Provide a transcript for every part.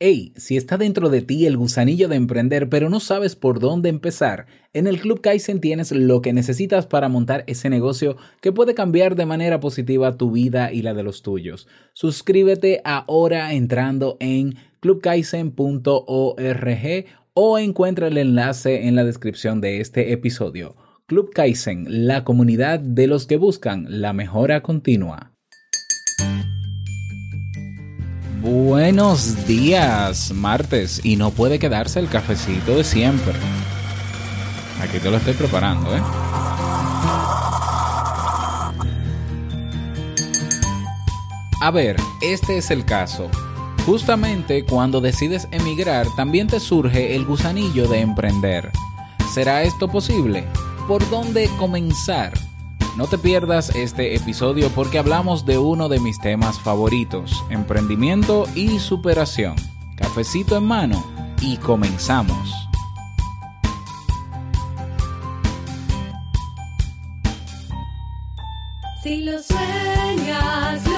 Hey, si está dentro de ti el gusanillo de emprender pero no sabes por dónde empezar, en el Club Kaizen tienes lo que necesitas para montar ese negocio que puede cambiar de manera positiva tu vida y la de los tuyos. Suscríbete ahora entrando en clubkaizen.org o encuentra el enlace en la descripción de este episodio. Club Kaizen, la comunidad de los que buscan la mejora continua. Buenos días, martes, y no puede quedarse el cafecito de siempre. Aquí te lo estoy preparando, ¿eh? A ver, este es el caso. Justamente cuando decides emigrar, también te surge el gusanillo de emprender. ¿Será esto posible? ¿Por dónde comenzar? No te pierdas este episodio porque hablamos de uno de mis temas favoritos, emprendimiento y superación. Cafecito en mano y comenzamos. Si lo sueñas,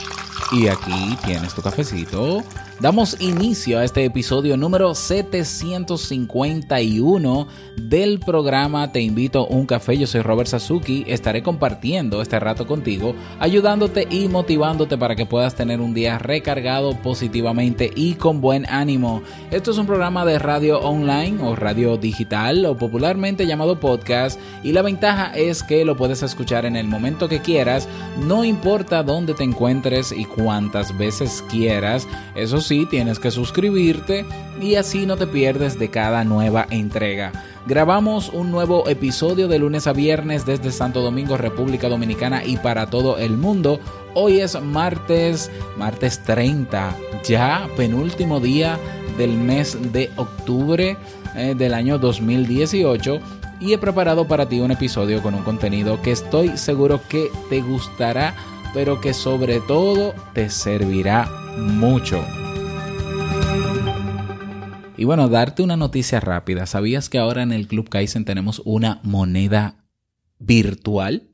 Y aquí tienes tu cafecito. Damos inicio a este episodio número 751 del programa Te invito a un café. Yo soy Robert Sasuki. Estaré compartiendo este rato contigo, ayudándote y motivándote para que puedas tener un día recargado positivamente y con buen ánimo. Esto es un programa de radio online o radio digital o popularmente llamado podcast y la ventaja es que lo puedes escuchar en el momento que quieras, no importa dónde te encuentres y cuántas veces quieras. Eso tienes que suscribirte y así no te pierdes de cada nueva entrega. Grabamos un nuevo episodio de lunes a viernes desde Santo Domingo, República Dominicana y para todo el mundo. Hoy es martes, martes 30, ya penúltimo día del mes de octubre eh, del año 2018 y he preparado para ti un episodio con un contenido que estoy seguro que te gustará, pero que sobre todo te servirá mucho. Y bueno, darte una noticia rápida. ¿Sabías que ahora en el Club Kaizen tenemos una moneda virtual?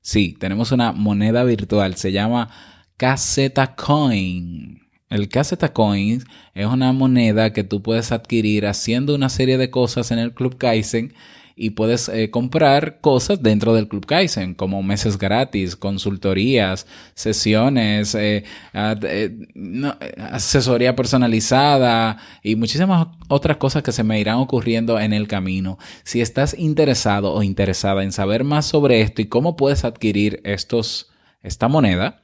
Sí, tenemos una moneda virtual. Se llama Caseta Coin. El Caseta Coin es una moneda que tú puedes adquirir haciendo una serie de cosas en el Club Kaizen y puedes eh, comprar cosas dentro del Club Kaizen, como meses gratis, consultorías, sesiones, eh, eh, asesoría personalizada y muchísimas otras cosas que se me irán ocurriendo en el camino. Si estás interesado o interesada en saber más sobre esto y cómo puedes adquirir estos, esta moneda,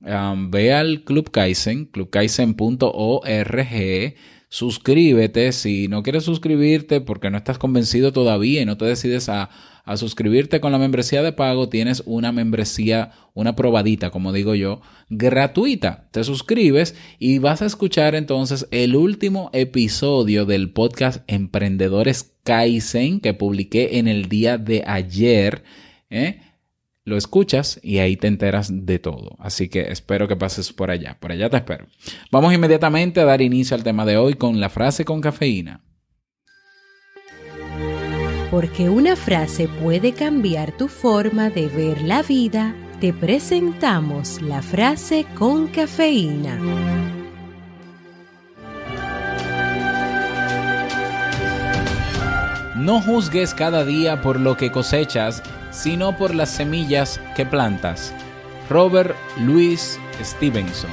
ve al Club Kaizen, clubkaizen.org, suscríbete. Si no quieres suscribirte porque no estás convencido todavía y no te decides a, a suscribirte con la membresía de pago, tienes una membresía, una probadita, como digo yo, gratuita. Te suscribes y vas a escuchar entonces el último episodio del podcast Emprendedores Kaizen que publiqué en el día de ayer. ¿eh? Lo escuchas y ahí te enteras de todo. Así que espero que pases por allá. Por allá te espero. Vamos inmediatamente a dar inicio al tema de hoy con la frase con cafeína. Porque una frase puede cambiar tu forma de ver la vida, te presentamos la frase con cafeína. No juzgues cada día por lo que cosechas, sino por las semillas que plantas. Robert Louis Stevenson.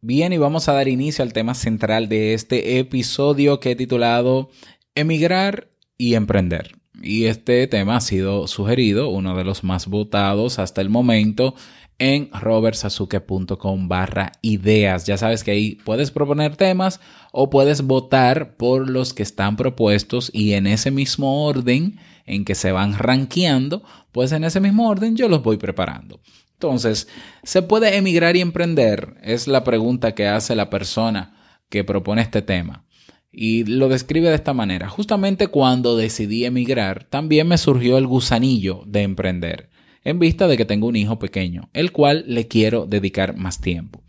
Bien, y vamos a dar inicio al tema central de este episodio que he titulado Emigrar y Emprender. Y este tema ha sido sugerido, uno de los más votados hasta el momento en robertsazuke.com barra ideas. Ya sabes que ahí puedes proponer temas o puedes votar por los que están propuestos y en ese mismo orden en que se van rankeando, pues en ese mismo orden yo los voy preparando. Entonces, ¿se puede emigrar y emprender? Es la pregunta que hace la persona que propone este tema. Y lo describe de esta manera. Justamente cuando decidí emigrar, también me surgió el gusanillo de emprender, en vista de que tengo un hijo pequeño, el cual le quiero dedicar más tiempo.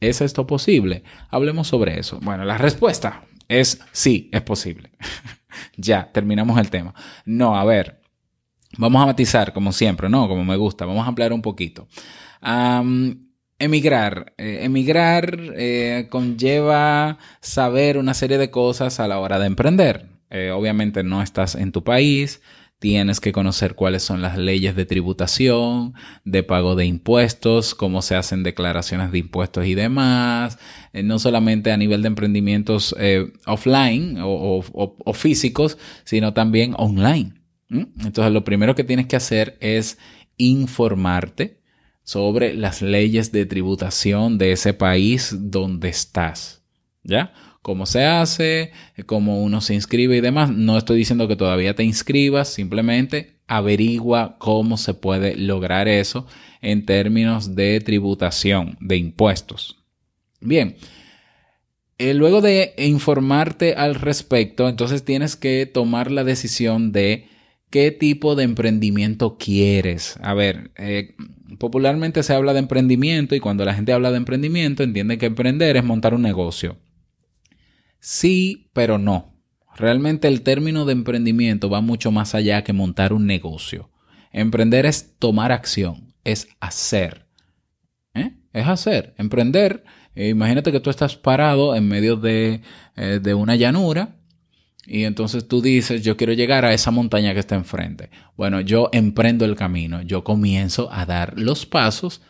¿Es esto posible? Hablemos sobre eso. Bueno, la respuesta es sí, es posible. ya, terminamos el tema. No, a ver, Vamos a matizar, como siempre, ¿no? Como me gusta. Vamos a ampliar un poquito. emigrar. Eh, emigrar eh, conlleva saber una serie de cosas a la hora de emprender. Eh, obviamente no estás en tu país, tienes que conocer cuáles son las leyes de tributación, de pago de impuestos, cómo se hacen declaraciones de impuestos y demás, no solamente a nivel de emprendimientos offline o físicos, sino también online. Entonces, lo primero que tienes que hacer es informarte sobre las leyes de tributación de ese país donde estás. ¿Ya? Cómo se hace, cómo uno se inscribe y demás. No estoy diciendo que todavía te inscribas, simplemente averigua cómo se puede lograr eso en términos de tributación, de impuestos. Bien, eh, luego de informarte al respecto, entonces tienes que tomar la decisión de ¿Qué tipo de emprendimiento quieres? A ver, eh, popularmente se habla de emprendimiento y cuando la gente habla de emprendimiento entiende que emprender es montar un negocio. Sí, pero no. Realmente el término de emprendimiento va mucho más allá que montar un negocio. Emprender es tomar acción, es hacer. ¿Eh? Es hacer. Emprender, eh, imagínate que tú estás parado en medio de, de una llanura y entonces tú dices, yo quiero llegar a esa montaña que está enfrente. Bueno, yo emprendo el camino, yo comienzo a dar los pasos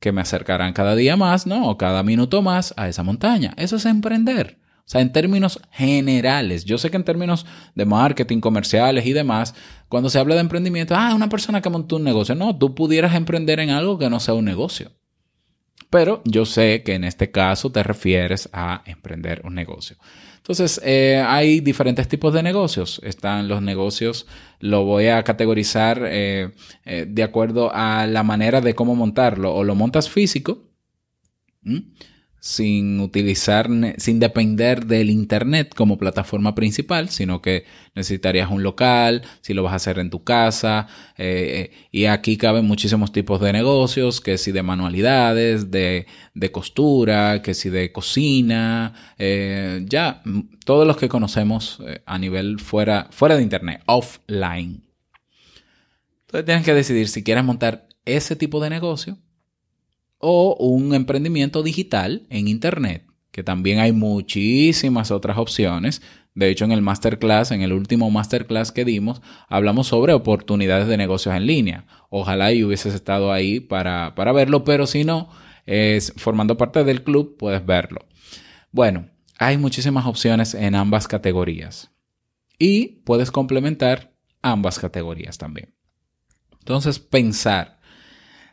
que me acercarán cada día más, ¿no? O cada minuto más a esa montaña. Eso es emprender. O sea, en términos generales, yo sé que en términos de marketing, comerciales y demás, cuando se habla de emprendimiento, ah, una persona que montó un negocio. No, tú pudieras emprender en algo que no sea un negocio. Pero yo sé que en este caso te refieres a emprender un negocio. Entonces, eh, hay diferentes tipos de negocios. Están los negocios, lo voy a categorizar eh, eh, de acuerdo a la manera de cómo montarlo. O lo montas físico sin utilizar, sin depender del Internet como plataforma principal, sino que necesitarías un local, si lo vas a hacer en tu casa, eh, eh, y aquí caben muchísimos tipos de negocios, que si de manualidades, de, de costura, que si de cocina, eh, ya, todos los que conocemos a nivel fuera, fuera de Internet, offline. Entonces tienes que decidir si quieres montar ese tipo de negocio o un emprendimiento digital en Internet, que también hay muchísimas otras opciones. De hecho, en el masterclass, en el último masterclass que dimos, hablamos sobre oportunidades de negocios en línea. Ojalá y hubieses estado ahí para, para verlo, pero si no, es, formando parte del club, puedes verlo. Bueno, hay muchísimas opciones en ambas categorías. Y puedes complementar ambas categorías también. Entonces, pensar.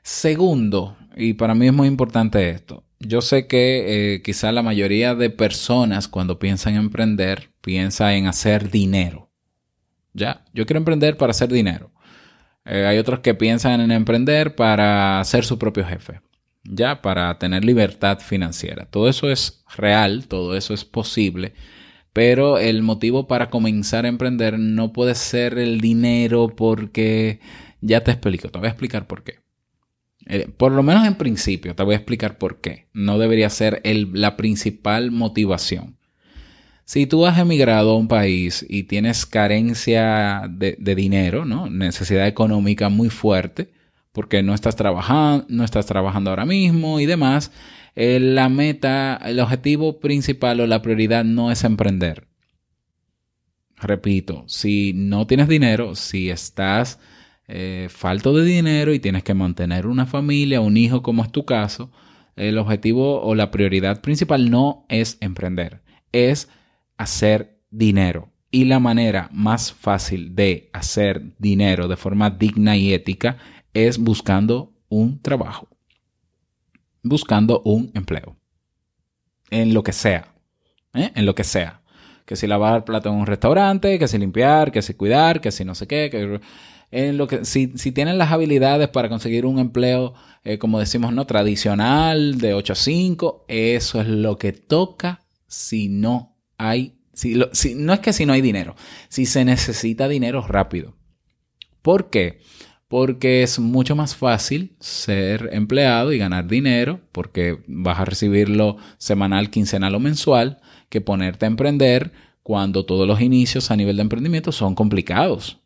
Segundo, y para mí es muy importante esto. Yo sé que eh, quizá la mayoría de personas cuando piensan en emprender piensa en hacer dinero. Ya, yo quiero emprender para hacer dinero. Eh, hay otros que piensan en emprender para ser su propio jefe. Ya, para tener libertad financiera. Todo eso es real, todo eso es posible. Pero el motivo para comenzar a emprender no puede ser el dinero porque ya te explico, te voy a explicar por qué. Eh, por lo menos en principio, te voy a explicar por qué. No debería ser la principal motivación. Si tú has emigrado a un país y tienes carencia de, dinero, ¿no? necesidad económica muy fuerte, porque no estás trabajando, no estás trabajando ahora mismo y demás, eh, la meta, el objetivo principal o la prioridad no es emprender. Repito, si no tienes dinero, si estás eh, falto de dinero y tienes que mantener una familia, un hijo como es tu caso, el objetivo o la prioridad principal no es emprender, es hacer dinero. Y la manera más fácil de hacer dinero de forma digna y ética es buscando un trabajo, buscando un empleo, en lo que sea, ¿eh? en lo que sea. Que si lavar plato en un restaurante, que si limpiar, que si cuidar, que si no sé qué, que en lo que si, si tienen las habilidades para conseguir un empleo, eh, como decimos, no tradicional, de 8 a 5, eso es lo que toca si no hay, si, si no es que si no hay dinero, si se necesita dinero rápido. ¿Por qué? Porque es mucho más fácil ser empleado y ganar dinero, porque vas a recibirlo semanal, quincenal o mensual, que ponerte a emprender cuando todos los inicios a nivel de emprendimiento son complicados.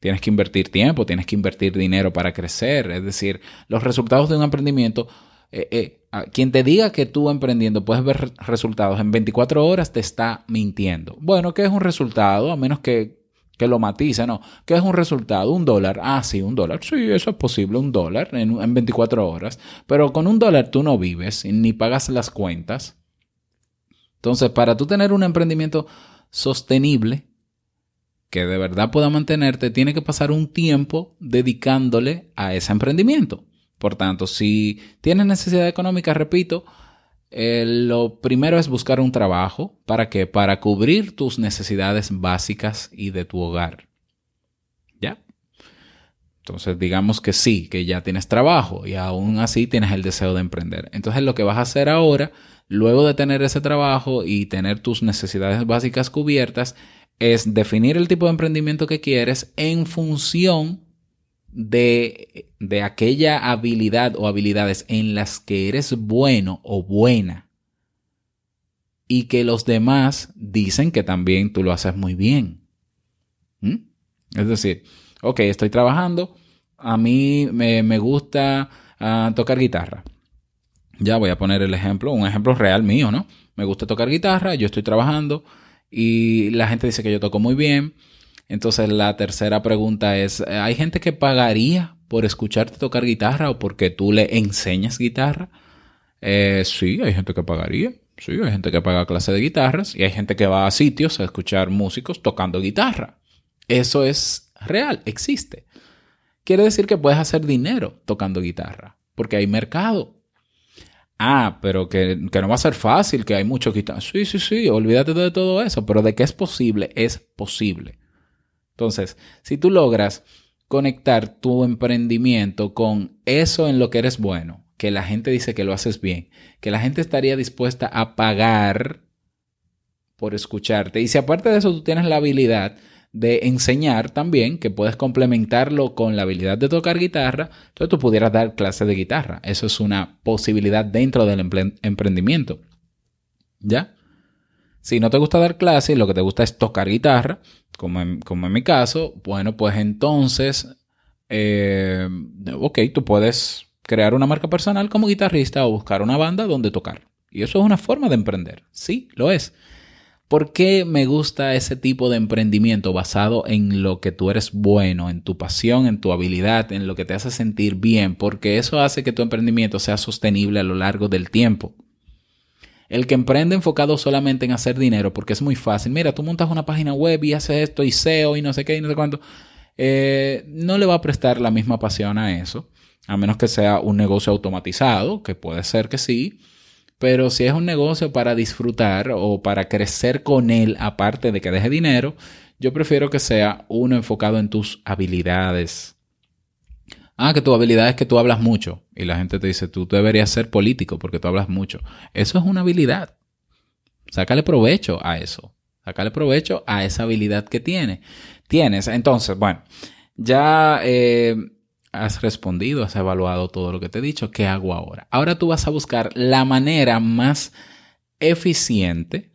Tienes que invertir tiempo, tienes que invertir dinero para crecer. Es decir, los resultados de un emprendimiento, eh, eh, quien te diga que tú emprendiendo puedes ver resultados en 24 horas te está mintiendo. Bueno, ¿qué es un resultado? A menos que, que lo matice, ¿no? ¿Qué es un resultado? Un dólar. Ah, sí, un dólar. Sí, eso es posible, un dólar en, en 24 horas. Pero con un dólar tú no vives ni pagas las cuentas. Entonces, para tú tener un emprendimiento sostenible, que de verdad pueda mantenerte, tiene que pasar un tiempo dedicándole a ese emprendimiento. Por tanto, si tienes necesidad económica, repito, eh, lo primero es buscar un trabajo. ¿Para qué? Para cubrir tus necesidades básicas y de tu hogar. ¿Ya? Entonces, digamos que sí, que ya tienes trabajo y aún así tienes el deseo de emprender. Entonces, lo que vas a hacer ahora, luego de tener ese trabajo y tener tus necesidades básicas cubiertas, es definir el tipo de emprendimiento que quieres en función de, de, aquella habilidad o habilidades en las que eres bueno o buena y que los demás dicen que también tú lo haces muy bien. ¿Mm? Es decir, ok, estoy trabajando, a mí me, me gusta uh, tocar guitarra. Ya voy a poner el ejemplo, un ejemplo real mío, ¿no? Me gusta tocar guitarra, yo estoy trabajando, y la gente dice que yo toco muy bien. Entonces la tercera pregunta es, ¿hay gente que pagaría por escucharte tocar guitarra o porque tú le enseñas guitarra? Eh, sí, hay gente que pagaría. Sí, hay gente que paga clase de guitarras y hay gente que va a sitios a escuchar músicos tocando guitarra. Eso es real, existe. Quiere decir que puedes hacer dinero tocando guitarra, porque hay mercado. Ah, pero que, no va a ser fácil, que hay mucho quitar. Sí, sí, sí, olvídate de todo eso, pero de que es posible, es posible. Entonces, si tú logras conectar tu emprendimiento con eso en lo que eres bueno, que la gente dice que lo haces bien, que la gente estaría dispuesta a pagar por escucharte. Y si aparte de eso tú tienes la habilidad de enseñar también, que puedes complementarlo con la habilidad de tocar guitarra, entonces tú pudieras dar clases de guitarra. Eso es una posibilidad dentro del emprendimiento. ¿Ya? Si no te gusta dar clases lo que te gusta es tocar guitarra, como en, como en mi caso, bueno, pues entonces, eh, ok, tú puedes crear una marca personal como guitarrista o buscar una banda donde tocar. Y eso es una forma de emprender. Sí, lo es. ¿Por qué me gusta ese tipo de emprendimiento basado en lo que tú eres bueno, en tu pasión, en tu habilidad, en lo que te hace sentir bien? Porque eso hace que tu emprendimiento sea sostenible a lo largo del tiempo. El que emprende enfocado solamente en hacer dinero, porque es muy fácil. Mira, tú montas una página web y haces esto y SEO y no sé qué y no sé cuánto. Eh, no le va a prestar la misma pasión a eso, a menos que sea un negocio automatizado, que puede ser que sí pero si es un negocio para disfrutar o para crecer con él, aparte de que deje dinero, yo prefiero que sea uno enfocado en tus habilidades. Ah, que tu habilidad es que tú hablas mucho. Y la gente te dice, tú deberías ser político porque tú hablas mucho. Eso es una habilidad. Sácale provecho a eso. Sácale provecho a esa habilidad que tiene. tienes. Entonces, bueno, ya eh, has respondido, has evaluado todo lo que te he dicho, ¿qué hago ahora? Ahora tú vas a buscar la manera más eficiente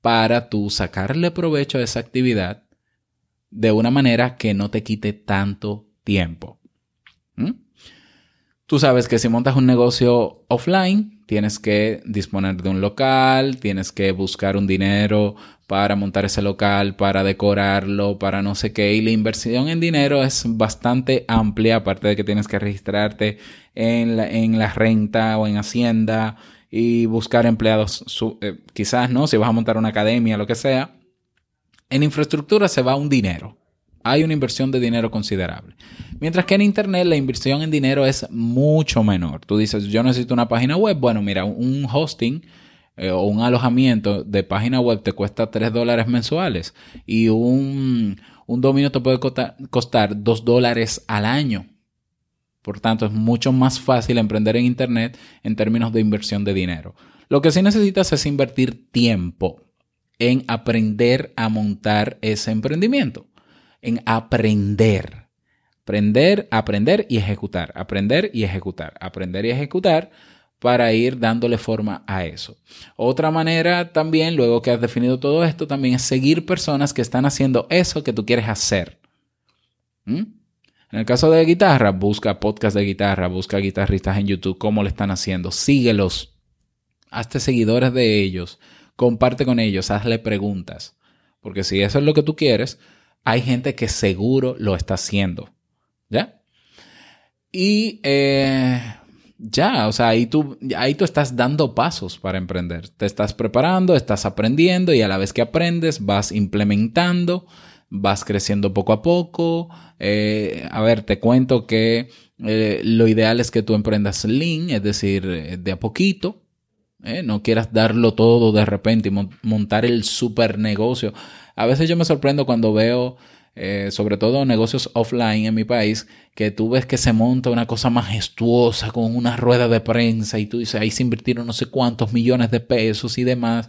para tú sacarle provecho a esa actividad de una manera que no te quite tanto tiempo. ¿Mm? Tú sabes que si montas un negocio offline, tienes que disponer de un local, tienes que buscar un dinero para montar ese local, para decorarlo, para no sé qué. Y la inversión en dinero es bastante amplia, aparte de que tienes que registrarte en la, en la renta o en Hacienda y buscar empleados, su- eh, quizás no, si vas a montar una academia, lo que sea. En infraestructura se va un dinero. Hay una inversión de dinero considerable. Mientras que en Internet la inversión en dinero es mucho menor. Tú dices, yo necesito una página web. Bueno, mira, un hosting eh, o un alojamiento de página web te cuesta 3 dólares mensuales y un, un dominio te puede costar, costar 2 dólares al año. Por tanto, es mucho más fácil emprender en Internet en términos de inversión de dinero. Lo que sí necesitas es invertir tiempo en aprender a montar ese emprendimiento, en aprender. Aprender, aprender y ejecutar, aprender y ejecutar, aprender y ejecutar para ir dándole forma a eso. Otra manera también, luego que has definido todo esto, también es seguir personas que están haciendo eso que tú quieres hacer. ¿Mm? En el caso de guitarra, busca podcast de guitarra, busca guitarristas en YouTube, cómo le están haciendo, síguelos, hazte seguidores de ellos, comparte con ellos, hazle preguntas. Porque si eso es lo que tú quieres, hay gente que seguro lo está haciendo. ¿Ya? Y eh, ya, o sea, ahí tú, ahí tú estás dando pasos para emprender. Te estás preparando, estás aprendiendo y a la vez que aprendes vas implementando, vas creciendo poco a poco. Eh, a ver, te cuento que eh, lo ideal es que tú emprendas lean, es decir, eh, de a poquito. ¿Eh? No quieras darlo todo de repente y mon- montar el super negocio. A veces yo me sorprendo cuando veo, eh, sobre todo negocios offline en mi país, que tú ves que se monta una cosa majestuosa con una rueda de prensa y tú dices, ahí se invirtieron no sé cuántos millones de pesos y demás.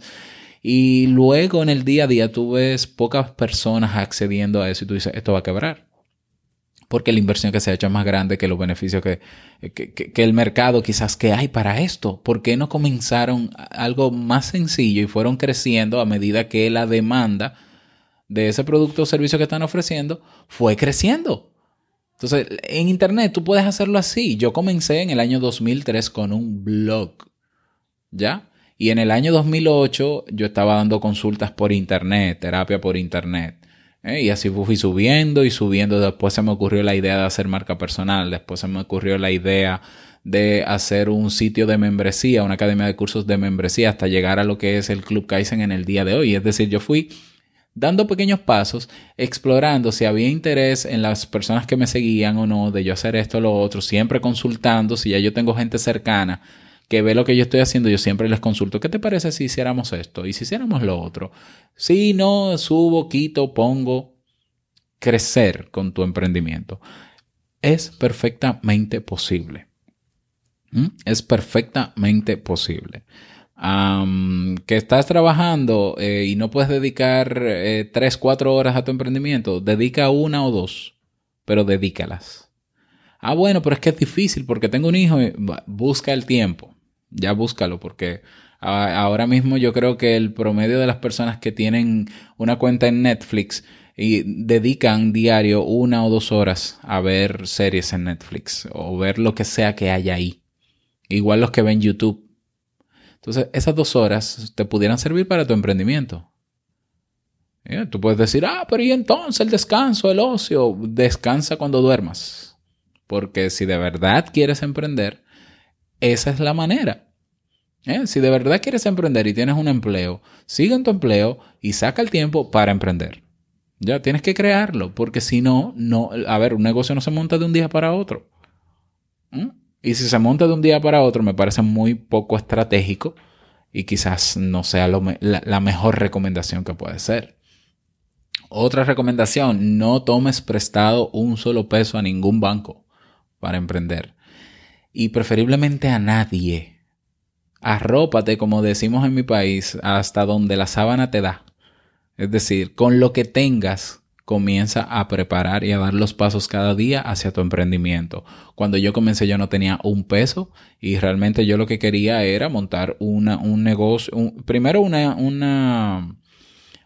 Y luego en el día a día tú ves pocas personas accediendo a eso y tú dices, esto va a quebrar. Porque la inversión que se ha hecho es más grande que los beneficios que, que, que- el mercado quizás que hay para esto. ¿Por qué no comenzaron algo más sencillo y fueron creciendo a medida que la demanda de ese producto o servicio que están ofreciendo fue creciendo? Entonces, en Internet tú puedes hacerlo así. Yo comencé en el año 2003 con un blog, ¿ya? Y en el año 2008 yo estaba dando consultas por Internet, terapia por Internet. ¿Eh? Y así fui subiendo y subiendo. Después se me ocurrió la idea de hacer marca personal. Después se me ocurrió la idea de hacer un sitio de membresía, una academia de cursos de membresía, hasta llegar a lo que es el Club Kaizen en el día de hoy. Es decir, yo fui dando pequeños pasos, explorando si había interés en las personas que me seguían o no, de yo hacer esto o lo otro, siempre consultando, si ya yo tengo gente cercana que ve lo que yo estoy haciendo, yo siempre les consulto, ¿qué te parece si hiciéramos esto? Y si hiciéramos lo otro. Si no, subo, quito, pongo, crecer con tu emprendimiento. Es perfectamente posible. ¿Mm? Es perfectamente posible. Que estás trabajando eh, y no puedes dedicar eh, 3, 4 horas a tu emprendimiento, dedica una o dos, pero dedícalas. Ah, bueno, pero es que es difícil porque tengo un hijo. y- bu- Busca el tiempo. Ya búscalo porque ahora mismo yo creo que el promedio de las personas que tienen una cuenta en Netflix y dedican diario una o dos horas a ver series en Netflix o ver lo que sea que haya ahí. Igual los que ven YouTube. Entonces, esas dos horas te pudieran servir para tu emprendimiento. Eh, Tú puedes decir, ah, pero y entonces el descanso, el ocio, descansa cuando duermas. Porque si de verdad quieres emprender, esa es la manera. Eh, Si de verdad quieres emprender y tienes un empleo, sigue en tu empleo y saca el tiempo para emprender. Ya tienes que crearlo, porque si no, no, a ver, un negocio no se monta de un día para otro. ¿Mm? Y si se monta de un día para otro, me parece muy poco estratégico y quizás no sea lo la, la mejor recomendación que puede ser. Otra recomendación, no tomes prestado un solo peso a ningún banco para emprender. Y preferiblemente a nadie. Arrópate, como decimos en mi país, hasta donde la sábana te da. Es decir, con lo que tengas, comienza a preparar y a dar los pasos cada día hacia tu emprendimiento. Cuando yo comencé yo no tenía un peso y realmente yo lo que quería era montar una, un negocio, un- primero una, una,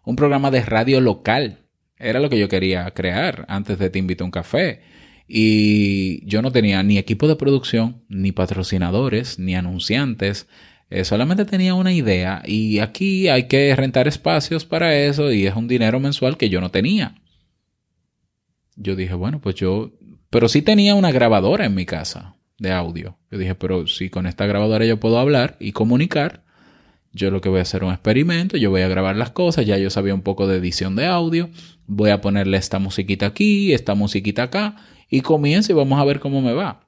un programa de radio local. Era lo que yo quería crear antes de Te invito a un café. Y yo no tenía ni equipo de producción, ni patrocinadores, ni anunciantes. Eh, solamente tenía una idea y aquí hay que rentar espacios para eso y es un dinero mensual que yo no tenía. Yo dije, bueno, pues yo, pero sí tenía una grabadora en mi casa de audio. Yo dije, pero si con esta grabadora yo puedo hablar y comunicar, yo lo que voy a hacer es un experimento, yo voy a grabar las cosas, ya yo sabía un poco de edición de audio, voy a ponerle esta musiquita aquí, esta musiquita acá, y comienzo y vamos a ver cómo me va.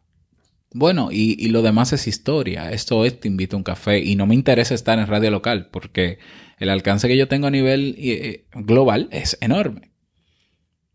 Bueno, y, lo demás es historia. Esto es Te invito a un café y no me interesa estar en radio local porque el alcance que yo tengo a nivel eh, global es enorme.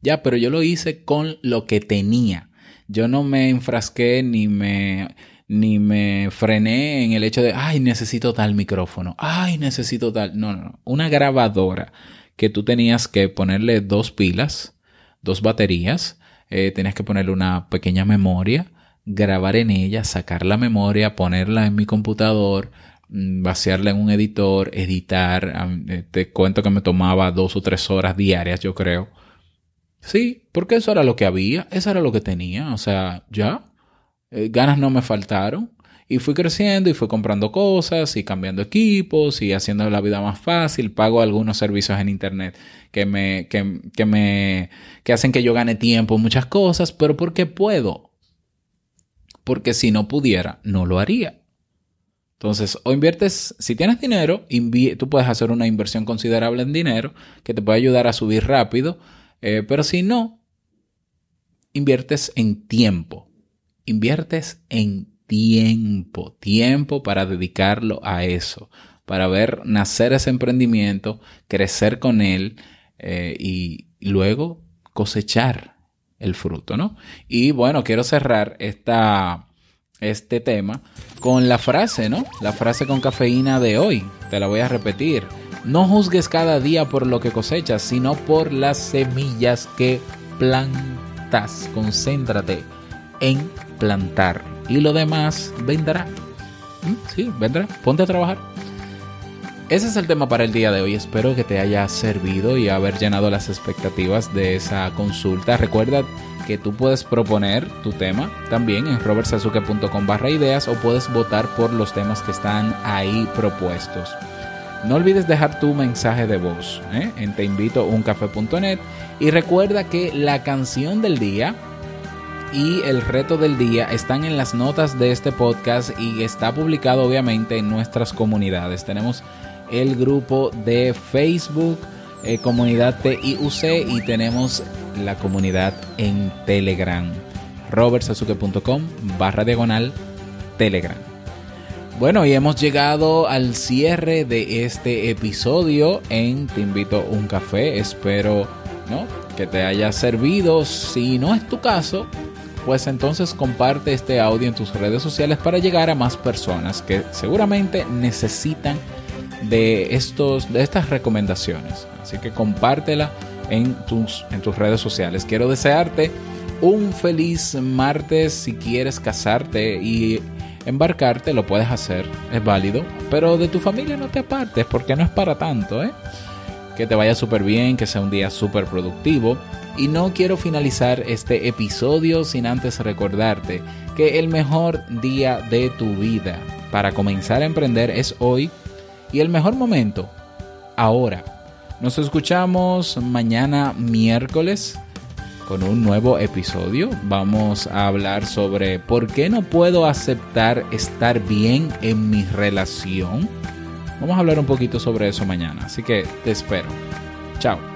Ya, pero yo lo hice con lo que tenía. Yo no me enfrasqué ni me ni me frené en el hecho de, ay, necesito tal micrófono, ay, necesito tal. No, no, no. Una grabadora que tú tenías que ponerle dos pilas, dos baterías, eh, tenías que ponerle una pequeña memoria, grabar en ella, sacar la memoria, ponerla en mi computador, mm, vaciarla en un editor, editar. Eh, te cuento que me tomaba dos o tres horas diarias, yo creo. Sí, porque eso era lo que había, eso era lo que tenía, o sea, ya, eh, ganas no me faltaron. Y fui creciendo y fui comprando cosas y cambiando equipos y haciendo la vida más fácil. Pago algunos servicios en internet que me, que, me, que hacen que yo gane tiempo muchas cosas, pero porque puedo porque si no pudiera, no lo haría. Entonces, o inviertes, si tienes dinero, tú puedes hacer una inversión considerable en dinero que te puede ayudar a subir rápido, eh, pero si no, inviertes en tiempo. Inviertes en tiempo, tiempo para dedicarlo a eso, para ver nacer ese emprendimiento, crecer con él eh, y luego cosechar el fruto, ¿no? Y bueno, quiero cerrar esta, este tema con la frase, ¿no? La frase con cafeína de hoy. Te la voy a repetir. No juzgues cada día por lo que cosechas, sino por las semillas que plantas. Concéntrate en plantar. Y lo demás vendrá. ¿Mm? Sí, vendrá. Ponte a trabajar. Ese es el tema para el día de hoy. Espero que te haya servido y haber llenado las expectativas de esa consulta. Recuerda que tú puedes proponer tu tema también en robertsazuke.com barra ideas o puedes votar por los temas que están ahí propuestos. No olvides dejar tu mensaje de voz ¿eh? en teinvitouncafé.net y recuerda que la canción del día y el reto del día están en las notas de este podcast y está publicado obviamente en nuestras comunidades. Tenemos el grupo de Facebook, eh, comunidad TIUC y tenemos la comunidad en Telegram. robertsazuke.com barra diagonal Telegram. Bueno, y hemos llegado al cierre de este episodio en Te invito a un café. Espero ¿no? que te haya servido. Si no es tu caso, pues entonces comparte este audio en tus redes sociales para llegar a más personas que seguramente necesitan de, estos, de estas recomendaciones. Así que compártela en tus, en tus redes sociales. Quiero desearte un feliz martes si quieres casarte y embarcarte, lo puedes hacer, es válido, pero de tu familia no te apartes porque no es para tanto, ¿eh? Que te vaya súper bien, que sea un día súper productivo. Y no quiero finalizar este episodio sin antes recordarte que el mejor día de tu vida para comenzar a emprender es hoy y el mejor momento, ahora. Nos escuchamos mañana miércoles con un nuevo episodio. Vamos a hablar sobre por qué no puedo aceptar estar bien en mi relación. Vamos a hablar un poquito sobre eso mañana, así que te espero. Chao.